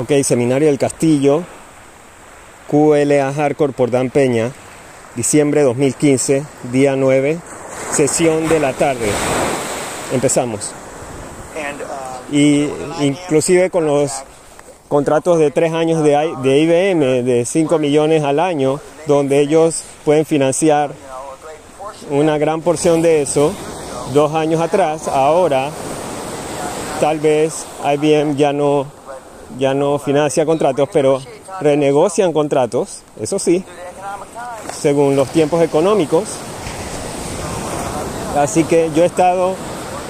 Ok, Seminario del Castillo, QLA Hardcore por Dan Peña, diciembre 2015, día 9, sesión de la tarde. Empezamos. Y inclusive con los contratos de tres años de, de IBM de 5 millones al año, donde ellos pueden financiar una gran porción de eso dos años atrás, ahora tal vez IBM ya no, ya no financia contratos, pero renegocian contratos, eso sí, según los tiempos económicos. Así que yo he estado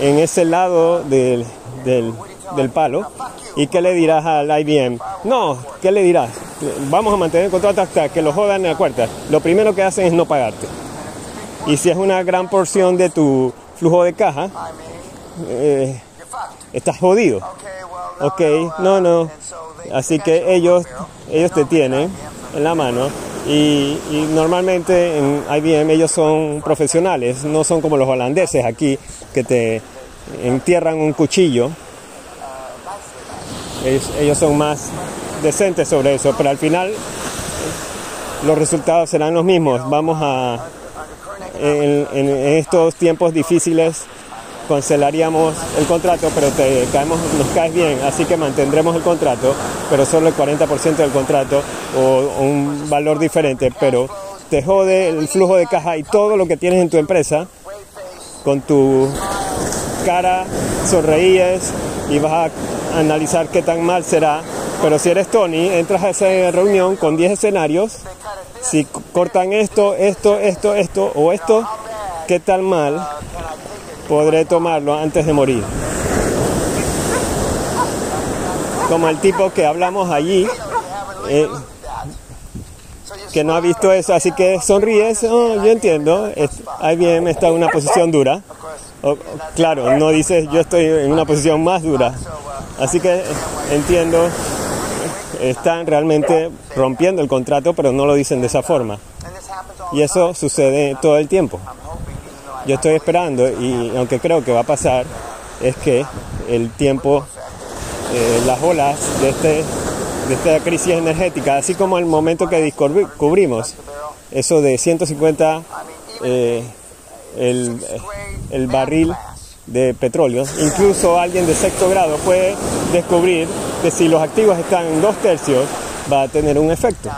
en ese lado del, del, del palo. ¿Y qué le dirás al IBM? No, ¿qué le dirás? Vamos a mantener el contrato hasta que lo jodan en la cuarta. Lo primero que hacen es no pagarte. Y si es una gran porción de tu flujo de caja, eh, estás jodido. Ok, no, no. Así que ellos, ellos te tienen en la mano y, normalmente en IBM ellos son profesionales, no son como los holandeses aquí que te entierran un cuchillo. Ellos, son más decentes sobre eso, pero al final los resultados serán los mismos. Vamos a, en estos tiempos difíciles, cancelaríamos el contrato, pero te caemos, nos caes bien, así que mantendremos el contrato, pero solo el 40% del contrato o, un valor diferente, pero te jode el flujo de caja y todo lo que tienes en tu empresa, con tu cara sonreíes y vas a analizar qué tan mal será, pero si eres Tony, entras a esa reunión con 10 escenarios, si cortan esto, esto, esto, esto o esto, qué tan mal podré tomarlo antes de morir. Como el tipo que hablamos allí, eh, que no ha visto eso, así que sonríes, oh, yo entiendo, IBM está en una posición dura. Claro, no dices yo estoy en una posición más dura. Así que entiendo, están realmente rompiendo el contrato, pero no lo dicen de esa forma. Y eso sucede todo el tiempo. Yo estoy esperando y aunque creo que va a pasar, es que el tiempo, eh, las olas de, este, de esta crisis energética, así como el momento que descubrimos, eso de 150 eh, el, el barril de petróleo, incluso alguien de sexto grado puede descubrir que si los activos están en dos tercios, va a tener un efecto,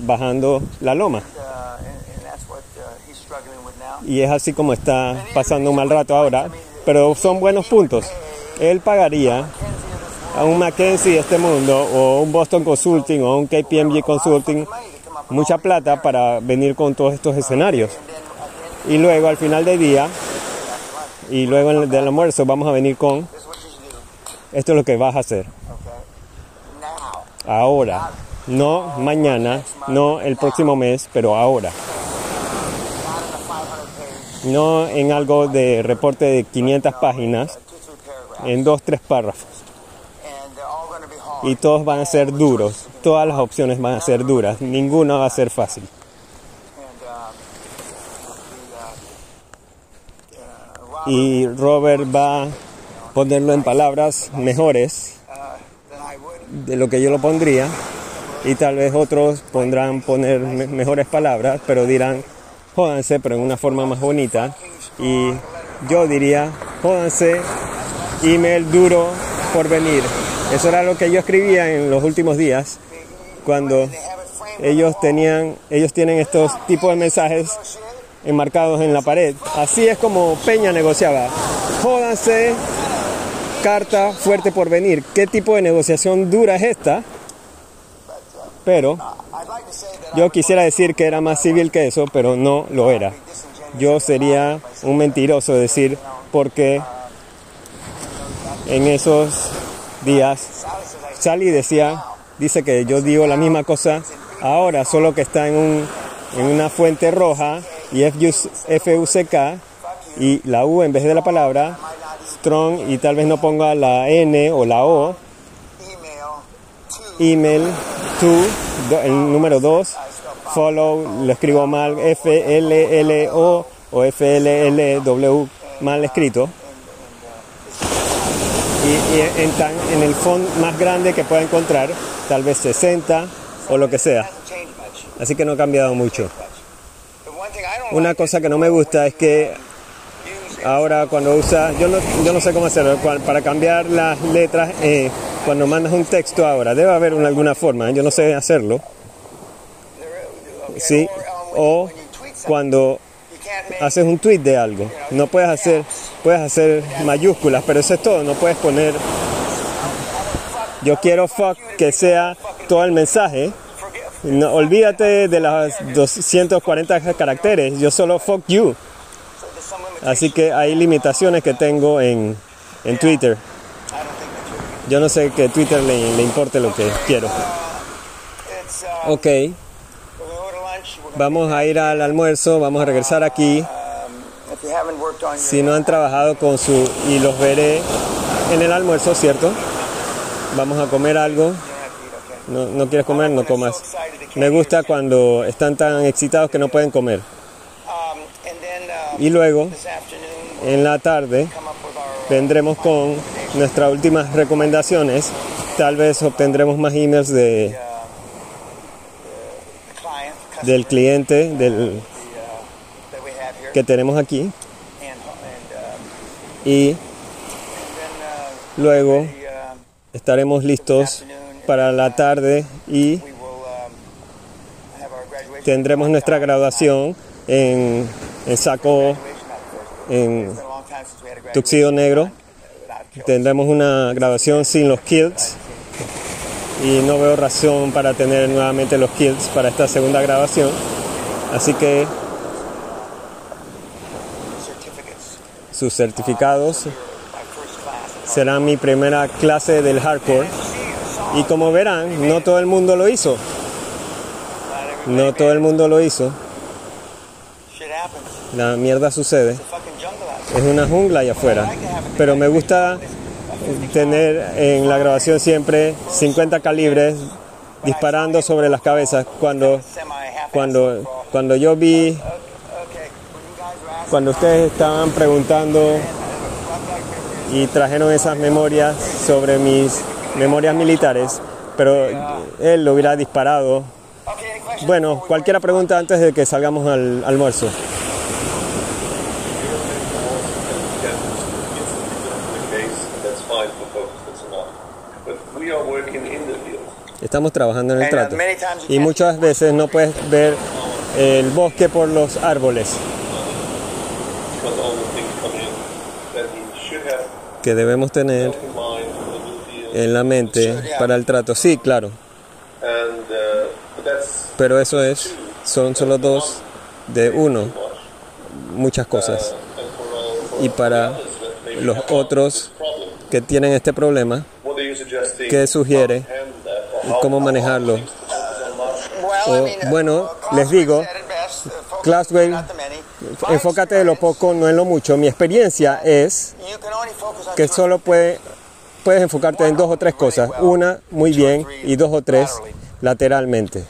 bajando la loma. Y es así como está pasando un mal rato ahora, pero son buenos puntos. Él pagaría a un McKinsey de este mundo o un Boston Consulting o un KPMG Consulting mucha plata para venir con todos estos escenarios. Y luego al final del día y luego del almuerzo vamos a venir con esto es lo que vas a hacer. Ahora, no mañana, no el próximo mes, pero ahora. No en algo de reporte de 500 páginas, en dos, tres párrafos. Y todos van a ser duros, todas las opciones van a ser duras, ninguna va a ser fácil. Y Robert va a ponerlo en palabras mejores de lo que yo lo pondría y tal vez otros pondrán poner me- mejores palabras, pero dirán jódanse, pero en una forma más bonita. Y yo diría jódanse, email duro por venir. Eso era lo que yo escribía en los últimos días cuando ellos tenían, ellos tienen estos tipos de mensajes enmarcados en la pared. Así es como Peña negociaba. Jódanse, carta fuerte por venir. ¿Qué tipo de negociación dura es esta? Pero yo quisiera decir que era más civil que eso, pero no lo era. Yo sería un mentiroso decir porque en esos días Sally decía, dice que yo digo la misma cosa ahora, solo que está en, un, en una fuente roja y F-U-C-K y la U en vez de la palabra, strong y tal vez no ponga la N o la O, email el número 2, follow, lo escribo mal, F-L-L-O o F-L-L-W mal escrito. y, y en, tan, en el font más grande que pueda encontrar, tal vez 60 o lo que sea. Así que no ha cambiado mucho. Una cosa que no me gusta es que ahora cuando usas, yo no, yo no sé cómo hacerlo, para cambiar las letras, eh, cuando mandas un texto ahora, debe haber una, alguna forma, yo no sé hacerlo. Sí, o cuando haces un tweet de algo, no puedes hacer, puedes hacer mayúsculas, pero eso es todo, no puedes poner, yo quiero fuck que sea todo el mensaje, no, olvídate de las 240 caracteres, yo solo fuck you. Así que hay limitaciones que tengo en, en Twitter. Yo no sé que Twitter le, importe lo que quiero. Ok. Vamos a ir al almuerzo, vamos a regresar aquí. Si no han trabajado con su... y los veré en el almuerzo, ¿cierto? Vamos a comer algo. No, no quieres comer, no comas. Me gusta cuando están tan excitados que no pueden comer. Y luego, en la tarde, vendremos con nuestras últimas recomendaciones. Tal vez obtendremos más emails de, del cliente del, que tenemos aquí. Y luego estaremos listos para la tarde y tendremos nuestra graduación en, en saco, en tuxido negro. Tendremos una graduación sin los kilts y no veo razón para tener nuevamente los kilts para esta segunda grabación. Así que sus certificados serán mi primera clase del hardcore. Y como verán, no todo el mundo lo hizo. No todo el mundo lo hizo. La mierda sucede. Es una jungla allá afuera. Pero me gusta tener en la grabación siempre 50 calibres disparando sobre las cabezas. Cuando, cuando, cuando yo vi, cuando ustedes estaban preguntando y trajeron esas memorias sobre mis memorias militares, pero él lo hubiera disparado. Bueno, cualquier pregunta antes de que salgamos al almuerzo. Estamos trabajando en el trato. Y muchas veces no puedes ver el bosque por los árboles. Que debemos tener en la mente para el trato. Sí, claro. Pero eso es, son solo dos de uno, muchas cosas. Y para los otros que tienen este problema, ¿qué sugiere? ¿Cómo manejarlo? bueno, les digo, Classwell, enfócate en lo poco, no en lo mucho. Mi experiencia es que solo puede, puedes enfocarte en dos o tres cosas. Una muy bien y dos o tres lateralmente.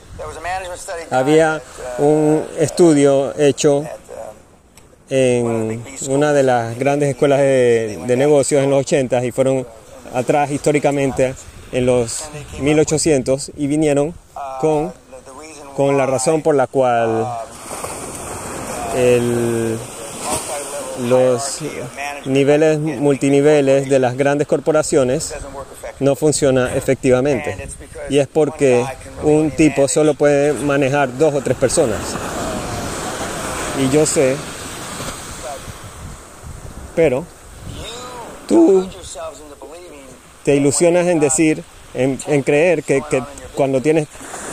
Había un estudio hecho en una de las grandes escuelas de, negocios en los 80 y fueron atrás históricamente en los 1800 y vinieron con, con la razón por la cual los niveles multiniveles de las grandes corporaciones no funciona efectivamente. Y es porque un tipo solo puede manejar dos o tres personas. Y yo sé pero tú te ilusionas en decir, en, creer que, cuando tienes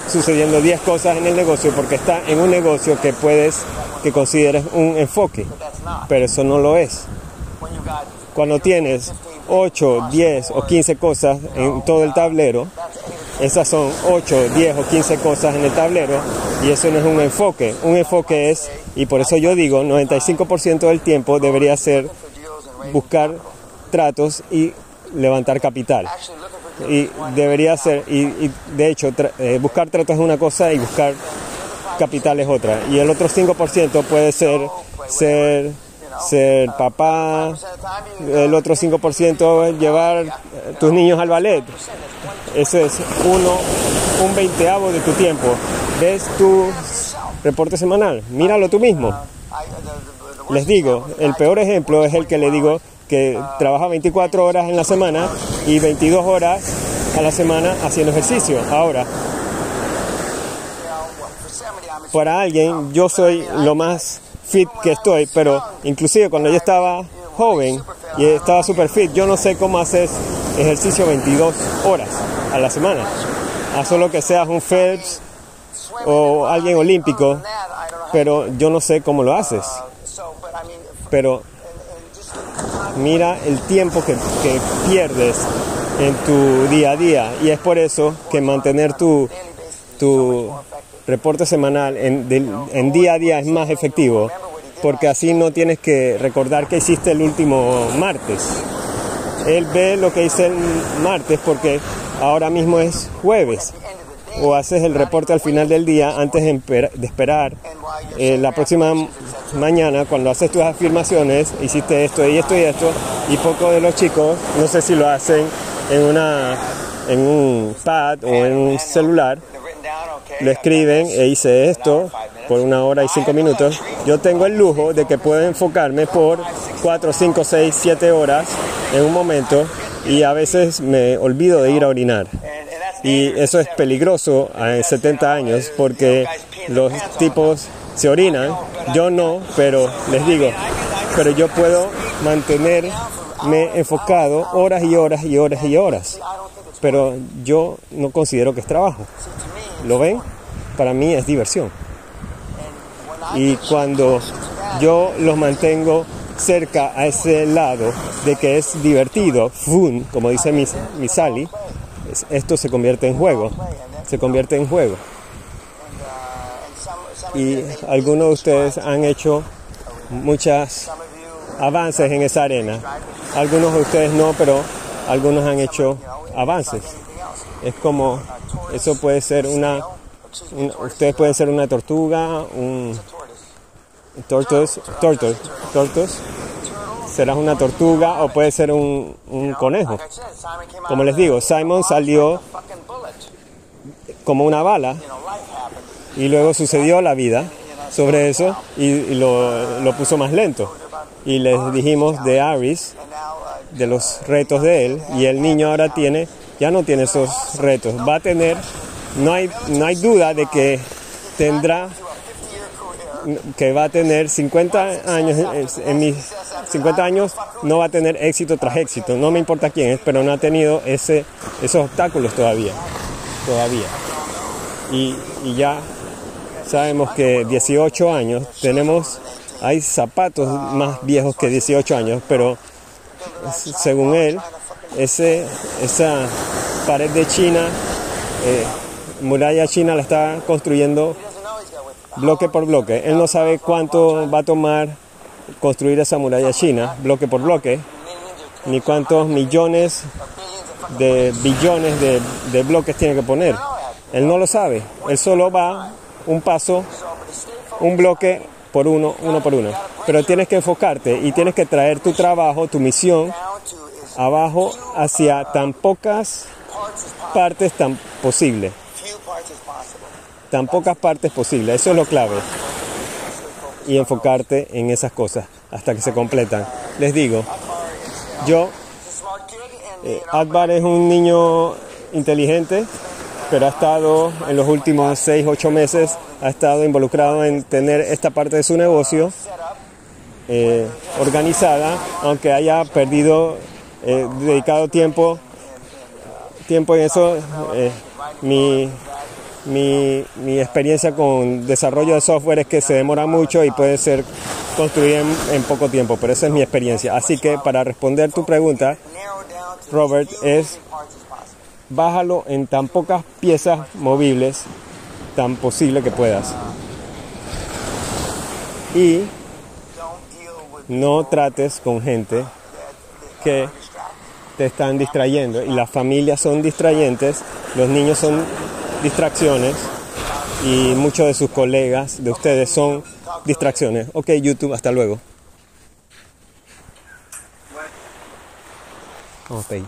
sucediendo 10 cosas en el negocio, porque está en un negocio que puedes, que consideres un enfoque, pero eso no lo es. Cuando tienes 8, 10 o 15 cosas en todo el tablero, esas son 8, 10 o 15 cosas en el tablero y eso no es un enfoque. Un enfoque es, y por eso yo digo, 95% del tiempo debería ser buscar tratos y levantar capital. Y debería ser, y, de hecho, eh, buscar tratos es una cosa y buscar capital es otra. Y el otro 5% puede ser ser ser papá, el otro 5% es llevar tus niños al ballet. Eso es uno, un veinteavo de tu tiempo. ¿Ves tu reporte semanal? Míralo tú mismo. Les digo, el peor ejemplo es el que le digo que trabaja 24 horas en la semana y 22 horas a la semana haciendo ejercicio. Ahora, para alguien, yo soy lo más fit que estoy, pero inclusive cuando yo estaba joven y estaba super fit, yo no sé cómo haces ejercicio 22 horas a la semana. A solo que seas un Phelps o alguien olímpico, pero yo no sé cómo lo haces. Pero mira el tiempo que, que pierdes en tu día a día y es por eso que mantener tu, tu reporte semanal en, día a día es más efectivo, porque así no tienes que recordar que hiciste el último martes. Él ve lo que hice el martes porque ahora mismo es jueves. O haces el reporte al final del día antes de esperar eh, la próxima mañana cuando haces tus afirmaciones, hiciste esto y esto y esto, y poco de los chicos, no sé si lo hacen en, una, en un pad o en un celular, lo escriben e hice esto por una hora y cinco minutos, yo tengo el lujo de que puedo enfocarme por cuatro, cinco, seis, siete horas en un momento y a veces me olvido de ir a orinar. Y eso es peligroso a 70 años porque los tipos se orinan, yo no, pero les digo, pero yo puedo mantenerme enfocado horas y horas y horas y horas, pero yo no considero que es trabajo. ¿Lo ven? Para mí es diversión. Y cuando yo los mantengo cerca a ese lado de que es divertido, fun, como dice mi, mi Sally, esto se convierte en juego. Se convierte en juego. Y algunos de ustedes han hecho muchos avances en esa arena. Algunos de ustedes no, pero algunos han hecho avances. Es como eso puede ser una, ustedes pueden ser una tortuga, un tortoise, tortoise, tortoise, serás una tortuga o puede ser un, conejo. Como les digo, Simon salió como una bala y luego sucedió la vida sobre eso y, lo, lo, puso más lento. Y les dijimos de Aris, de los retos de él, y el niño ahora tiene ya no tiene esos retos. Va a tener, no hay, no hay duda de que tendrá, que va a tener 50 años, en mis 50 años no va a tener éxito tras éxito. No me importa quién es, pero no ha tenido ese, esos obstáculos todavía. Todavía. Y, ya sabemos que 18 años tenemos, hay zapatos más viejos que 18 años, pero según él, ese, esa pared de China, eh, muralla china la está construyendo bloque por bloque. Él no sabe cuánto va a tomar construir esa muralla china, bloque por bloque, ni cuántos millones de billones de, de bloques tiene que poner. Él no lo sabe. Él solo va un paso, un bloque por uno, uno por uno. Pero tienes que enfocarte y tienes que traer tu trabajo, tu misión abajo hacia tan pocas partes tan posible. Tan pocas partes posible. Eso es lo clave. Y enfocarte en esas cosas hasta que se completan. Les digo, yo, eh, Akbar es un niño inteligente, pero ha estado en los últimos 6, 8 meses, ha estado involucrado en tener esta parte de su negocio eh, organizada, aunque haya perdido he dedicado tiempo, tiempo en eso. Eh, mi, mi, mi, experiencia con desarrollo de software es que se demora mucho y puede ser construido en, poco tiempo, pero esa es mi experiencia. Así que para responder tu pregunta, Robert, es bájalo en tan pocas piezas movibles tan posible que puedas. Y no trates con gente que te están distrayendo y las familias son distrayentes, los niños son distracciones y muchos de sus colegas, de ustedes, son distracciones. Ok, YouTube, hasta luego. Vamos okay.